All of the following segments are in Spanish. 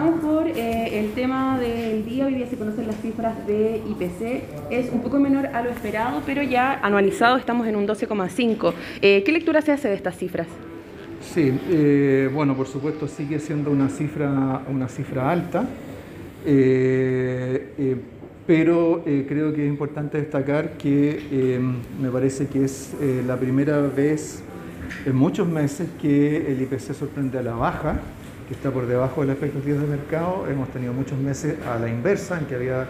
Vamos por eh, el tema del día, hoy día se conocen las cifras de IPC, es un poco menor a lo esperado, pero ya anualizado estamos en un 12,5. Eh, ¿Qué lectura se hace de estas cifras? Sí, eh, bueno, por supuesto sigue siendo una cifra, una cifra alta, pero creo que es importante destacar que me parece que es la primera vez en muchos meses que el IPC sorprende a la baja está por debajo de las expectativas de mercado. Hemos tenido muchos meses a la inversa, en que había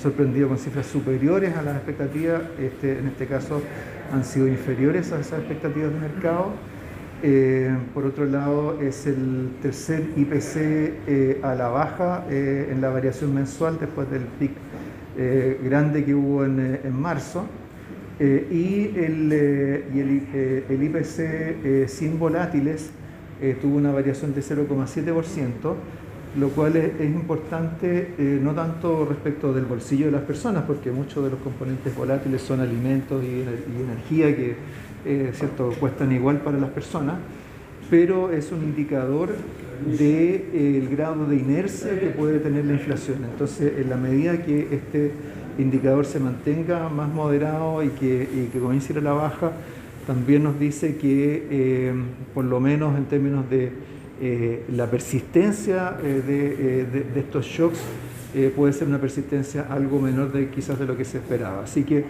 sorprendido con cifras superiores a las expectativas, este, en este caso han sido inferiores a esas expectativas de mercado. Eh, por otro lado, es el tercer IPC eh, a la baja eh, en la variación mensual después del pic grande que hubo en, en marzo. y el, y el, el IPC sin volátiles eh, tuvo una variación de 0,7%, lo cual es, importante eh, no tanto respecto del bolsillo de las personas, porque muchos de los componentes volátiles son alimentos y, energía que eh, cierto, cuestan igual para las personas, pero es un indicador del grado de inercia que puede tener la inflación. Entonces, en la medida que este indicador se mantenga más moderado y que, y comience a la baja, también nos dice que, eh, por lo menos en términos de eh, la persistencia eh, de, estos shocks, puede ser una persistencia algo menor de quizás de lo que se esperaba. Así que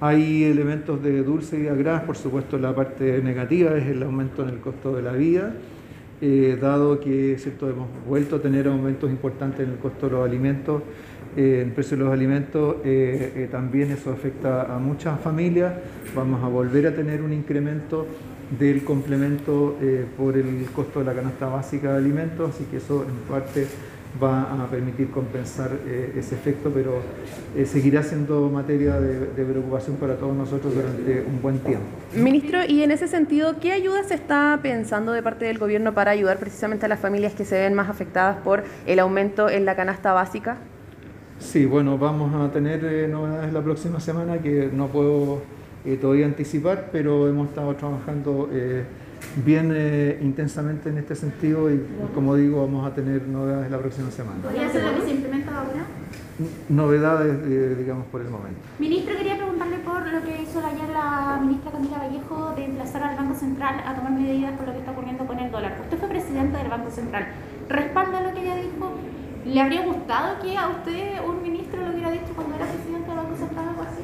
hay elementos de dulce y agraz, por supuesto la parte negativa es el aumento en el costo de la vida, dado que ¿cierto? hemos vuelto a tener aumentos importantes en el costo de los alimentos, en el precio de los alimentos, también eso afecta a muchas familias vamos a volver a tener un incremento del complemento eh, por el costo de la canasta básica de alimentos, así que eso en parte va a permitir compensar eh, ese efecto, pero eh, seguirá siendo materia de, preocupación para todos nosotros durante un buen tiempo. Ministro, y en ese sentido, ¿qué ayuda se está pensando de parte del gobierno para ayudar precisamente a las familias que se ven más afectadas por el aumento en la canasta básica? Sí, bueno, vamos a tener novedades la próxima semana que no puedo eh, todavía anticipar, pero hemos estado trabajando eh, bien eh, intensamente en este sentido y como digo vamos a tener novedades la próxima semana. ¿Podría ser lo que se implementa ahora? Novedades, digamos, por el momento. Ministro, quería preguntarle por lo que hizo ayer la ministra Camila Vallejo de emplazar al Banco Central a tomar medidas por lo que está ocurriendo con el dólar. Usted fue presidente del Banco Central. ¿Respalda lo que ella dijo? ¿Le habría gustado que a usted un ministro lo hubiera dicho cuando era presidente del Banco Central algo así?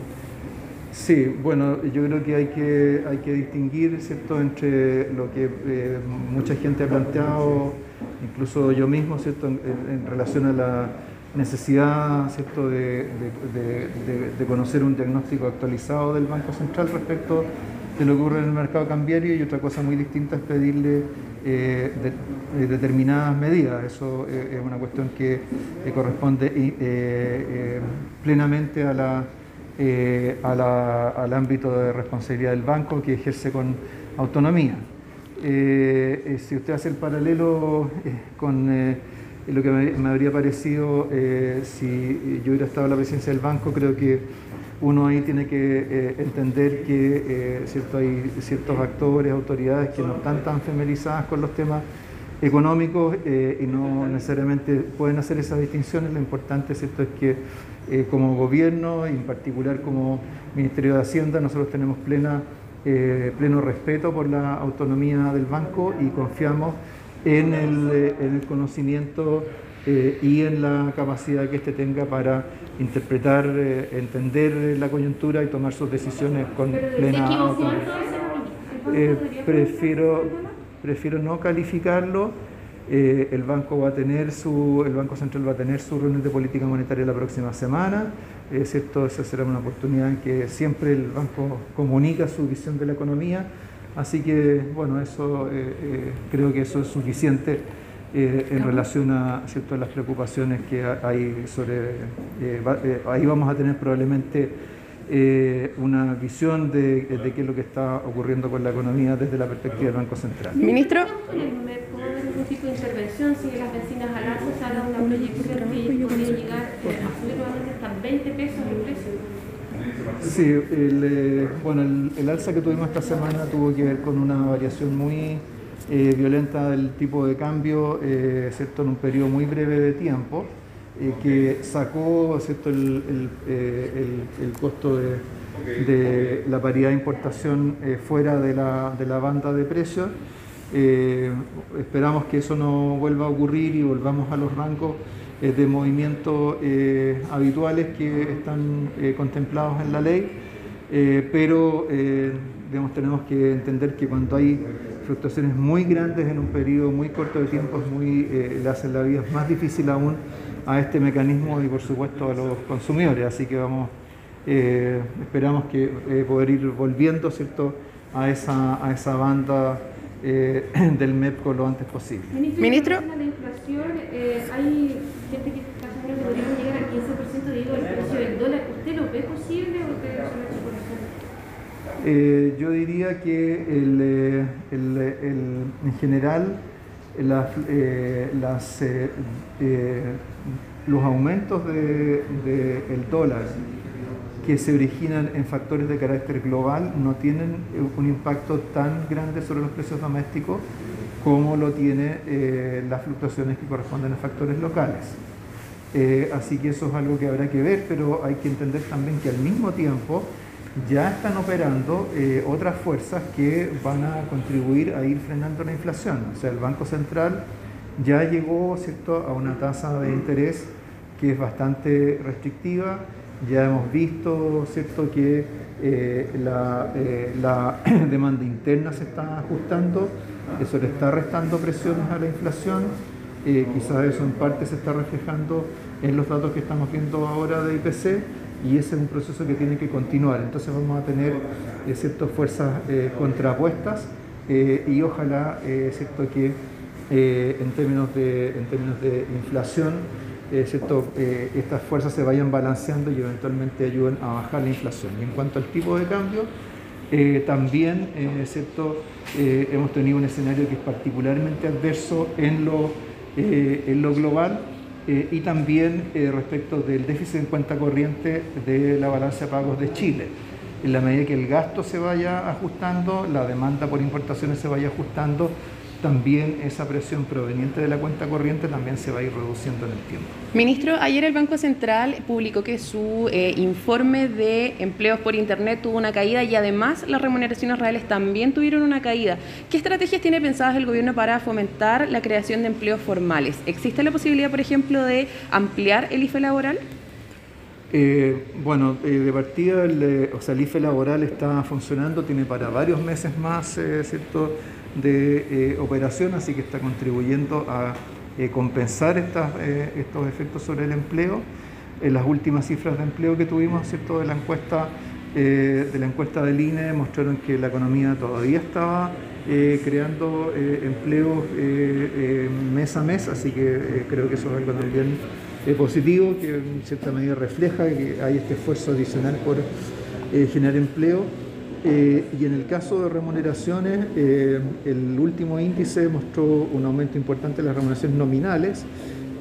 Sí, bueno, yo creo que hay que, hay que distinguir ¿cierto? entre lo que eh, mucha gente ha planteado, incluso yo mismo, ¿cierto? En, relación a la necesidad ¿cierto? De, conocer un diagnóstico actualizado del Banco Central respecto de lo que ocurre en el mercado cambiario y otra cosa muy distinta es pedirle eh, determinadas medidas. Eso eh, es una cuestión que corresponde plenamente a la eh, al ámbito de responsabilidad del banco que ejerce con autonomía. Eh, eh, si usted hace el paralelo con lo que me, habría parecido si yo hubiera estado en la presidencia del banco, creo que uno ahí tiene que entender que cierto, hay ciertos actores, autoridades que no están tan familiarizadas con los temas económicos y no necesariamente pueden hacer esas distinciones. Lo importante ¿cierto? es que eh, como gobierno y en particular como Ministerio de Hacienda, nosotros tenemos plena, eh, pleno respeto por la autonomía del banco y confiamos en el, eh, conocimiento y en la capacidad que éste tenga para interpretar, entender la coyuntura y tomar sus decisiones con plena autonomía. prefiero, prefiero no calificarlo eh, el banco va a tener su, el Banco Central va a tener su reunión de política monetaria la próxima semana. Es cierto, esa será una oportunidad en que siempre el banco comunica su visión de la economía. Así que, bueno, eso eh, eh, creo que eso es suficiente en relación a, ¿cierto? las preocupaciones que hay sobre. ahí vamos a tener probablemente una visión de, de, qué es lo que está ocurriendo con la economía desde la perspectiva del Banco Central. Ministro tipo de intervención, si las vecinas al alza se haga una proyección que podría llegar a subir hasta 20 pesos el precio. Sí, el, eh, bueno, el, alza que tuvimos esta semana tuvo que ver con una variación muy eh, violenta del tipo de cambio, eh, ¿cierto? en un periodo muy breve de tiempo, eh, que sacó ¿cierto? El, el, el, costo de, de, la paridad de importación fuera de la, de la, banda de precios. Esperamos que eso no vuelva a ocurrir y volvamos a los rangos de movimiento habituales que están contemplados en la ley, pero digamos, tenemos que entender que cuando hay fluctuaciones muy grandes en un periodo muy corto de tiempo muy, eh, le hacen la vida más difícil aún a este mecanismo y por supuesto a los consumidores. Así que vamos, eh, esperamos que eh, poder ir volviendo ¿cierto? A, esa, a esa banda del MEPCO lo antes posible. Ministro, Ministro. la inflación, hay gente que está que podríamos llegar al 15% de el precio del dólar. ¿Usted lo ve posible o usted lo ha hecho por eh, yo diría que el, eh, el, en general eh, las, los aumentos del de, dólar que se originan en factores de carácter global no tienen un impacto tan grande sobre los precios domésticos como lo tiene las fluctuaciones que corresponden a factores locales. así que eso es algo que habrá que ver, pero hay que entender también que al mismo tiempo ya están operando eh, otras fuerzas que van a contribuir a ir frenando la inflación. O sea, el Banco Central ya llegó ¿cierto? a una tasa de interés que es bastante restrictiva. Ya hemos visto ¿cierto? que eh, la, eh, demanda interna se está ajustando, eso le está restando presiones a la inflación. quizás eso en parte se está reflejando en los datos que estamos viendo ahora de IPC y ese es un proceso que tiene que continuar. Entonces vamos a tener eh, ciertas fuerzas eh, contrapuestas eh, y ojalá cierto que en términos de inflación cierto, estas fuerzas se vayan balanceando y eventualmente ayuden a bajar la inflación. Y en cuanto al tipo de cambio, también cierto, hemos tenido un escenario que es particularmente adverso en lo, en lo global eh, y también eh, respecto del déficit en cuenta corriente de la balanza de pagos de Chile. En la medida que el gasto se vaya ajustando, la demanda por importaciones se vaya ajustando, también esa presión proveniente de la cuenta corriente también se va a ir reduciendo en el tiempo. Ministro, ayer el Banco Central publicó que su eh, informe de empleos por Internet tuvo una caída y además las remuneraciones reales también tuvieron una caída. ¿Qué estrategias tiene pensadas el gobierno para fomentar la creación de empleos formales? ¿Existe la posibilidad, por ejemplo, de ampliar el IFE laboral? Eh, bueno, eh, de partida, el, o sea, el IFE laboral está funcionando, tiene para varios meses más, ¿cierto? De eh, operación, así que está contribuyendo a eh, compensar eh, estos efectos sobre el empleo. Las últimas cifras de empleo que tuvimos ¿cierto? de la encuesta de la encuesta del INE mostraron que la economía todavía estaba creando empleos mes a mes, así que creo que eso es algo también positivo, que en cierta medida refleja que hay este esfuerzo adicional por generar empleo. Eh, y en el caso de remuneraciones, eh, el último índice mostró un aumento importante en las remuneraciones nominales,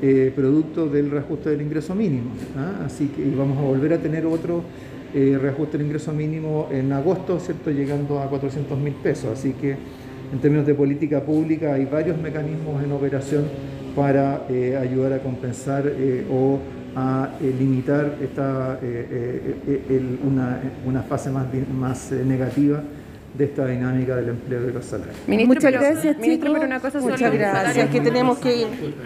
eh, producto del reajuste del ingreso mínimo. ¿ah? Así que vamos a volver a tener otro reajuste del ingreso mínimo en agosto, ¿cierto? llegando a 400 mil pesos. Así que en términos de política pública hay varios mecanismos en operación para ayudar a compensar o a eh, limitar esta, eh, eh, una, fase más, más negativa de esta dinámica del empleo de los salarios. Muchas gracias, Ministro, pero una cosa Muchas gracias, que tenemos que ir.